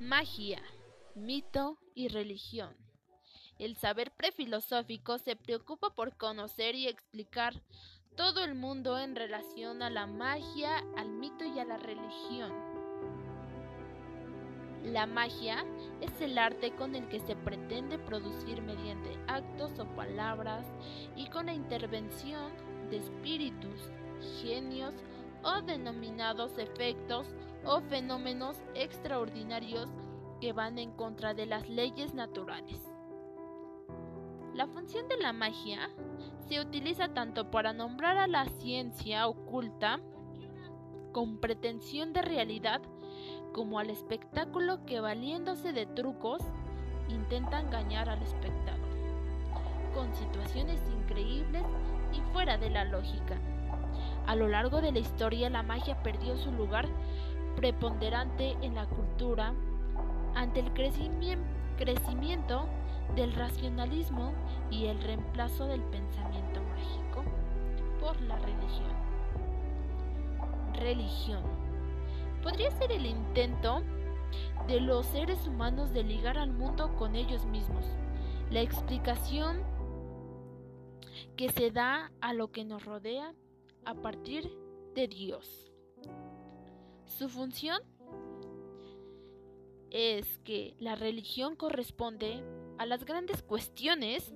Magia, mito y religión. El saber prefilosófico se preocupa por conocer y explicar todo el mundo en relación a la magia, al mito y a la religión. La magia es el arte con el que se pretende producir mediante actos o palabras y con la intervención de espíritus, genios o denominados efectos o fenómenos extraordinarios que van en contra de las leyes naturales. La función de la magia se utiliza tanto para nombrar a la ciencia oculta con pretensión de realidad como al espectáculo que valiéndose de trucos intenta engañar al espectador, con situaciones increíbles y fuera de la lógica. A lo largo de la historia la magia perdió su lugar preponderante en la cultura ante el crecimiento del racionalismo y el reemplazo del pensamiento mágico por la religión. Religión. Podría ser el intento de los seres humanos de ligar al mundo con ellos mismos. La explicación que se da a lo que nos rodea a partir de Dios. Su función es que la religión corresponde a las grandes cuestiones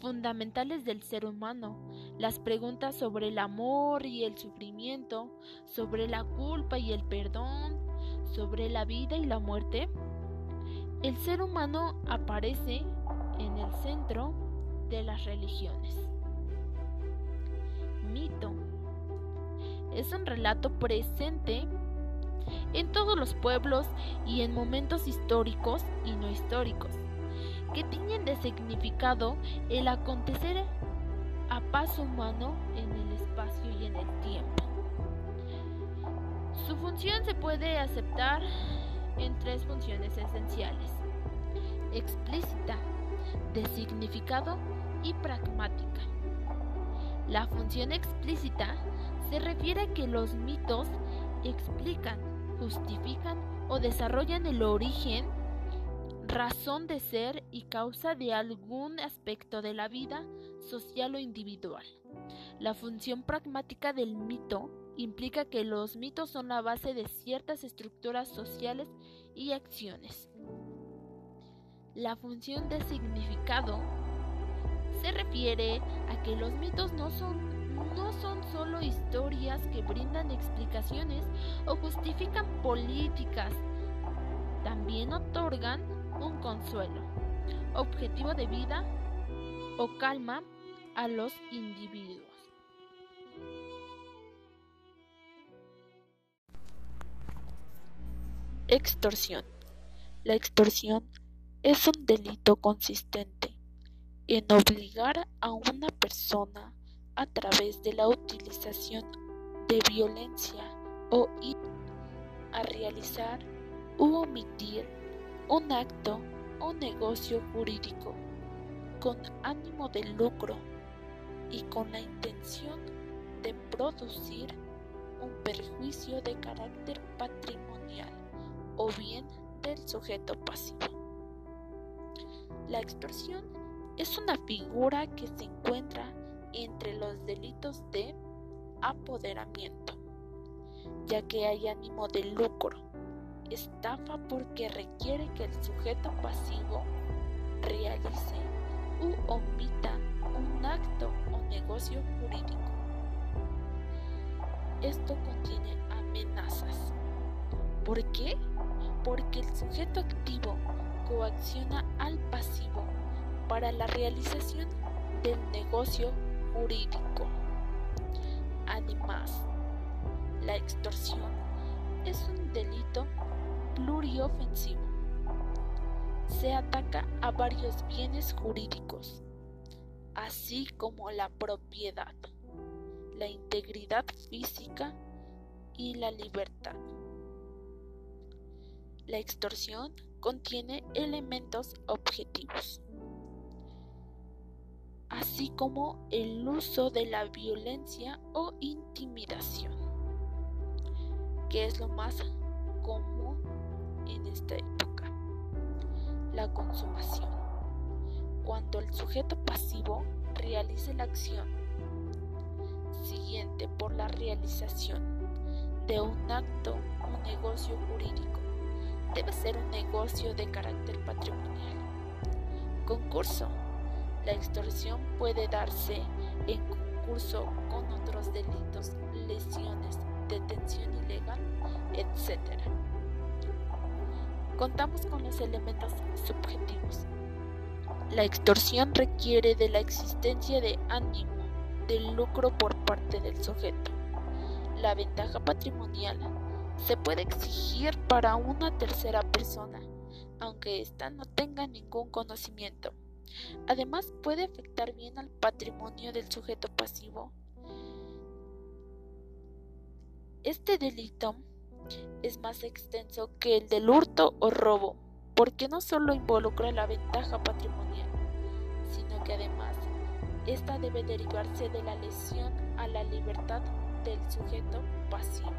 fundamentales del ser humano, las preguntas sobre el amor y el sufrimiento, sobre la culpa y el perdón, sobre la vida y la muerte. El ser humano aparece en el centro de las religiones. Mito es un relato presente en todos los pueblos y en momentos históricos y no históricos, que tienen de significado el acontecer a paso humano en el espacio y en el tiempo. Su función se puede aceptar en tres funciones esenciales, explícita, de significado y pragmática. La función explícita se refiere a que los mitos explican, justifican o desarrollan el origen, razón de ser y causa de algún aspecto de la vida social o individual. La función pragmática del mito implica que los mitos son la base de ciertas estructuras sociales y acciones. La función de significado se refiere a que los mitos no son no son solo historias que brindan explicaciones o justifican políticas, también otorgan un consuelo, objetivo de vida o calma a los individuos. Extorsión. La extorsión es un delito consistente en obligar a una persona a través de la utilización de violencia o a realizar u omitir un acto o negocio jurídico con ánimo de lucro y con la intención de producir un perjuicio de carácter patrimonial o bien del sujeto pasivo. La extorsión es una figura que se encuentra entre los delitos de apoderamiento, ya que hay ánimo de lucro, estafa porque requiere que el sujeto pasivo realice u omita un acto o negocio jurídico. Esto contiene amenazas. ¿Por qué? Porque el sujeto activo coacciona al pasivo para la realización del negocio jurídico. Además, la extorsión es un delito pluriofensivo. Se ataca a varios bienes jurídicos, así como la propiedad, la integridad física y la libertad. La extorsión contiene elementos objetivos así como el uso de la violencia o intimidación, que es lo más común en esta época. la consumación, cuando el sujeto pasivo realice la acción siguiente por la realización de un acto o negocio jurídico. Debe ser un negocio de carácter patrimonial. Concurso. La extorsión puede darse en concurso con otros delitos, lesiones, detención ilegal, etc. Contamos con los elementos subjetivos. La extorsión requiere de la existencia de ánimo de lucro por parte del sujeto. La ventaja patrimonial se puede exigir para una tercera persona, aunque ésta no tenga ningún conocimiento. Además, puede afectar bien al patrimonio del sujeto pasivo. Este delito es más extenso que el del hurto o robo, porque no solo involucra la ventaja patrimonial, sino que además esta debe derivarse de la lesión a la libertad del sujeto pasivo.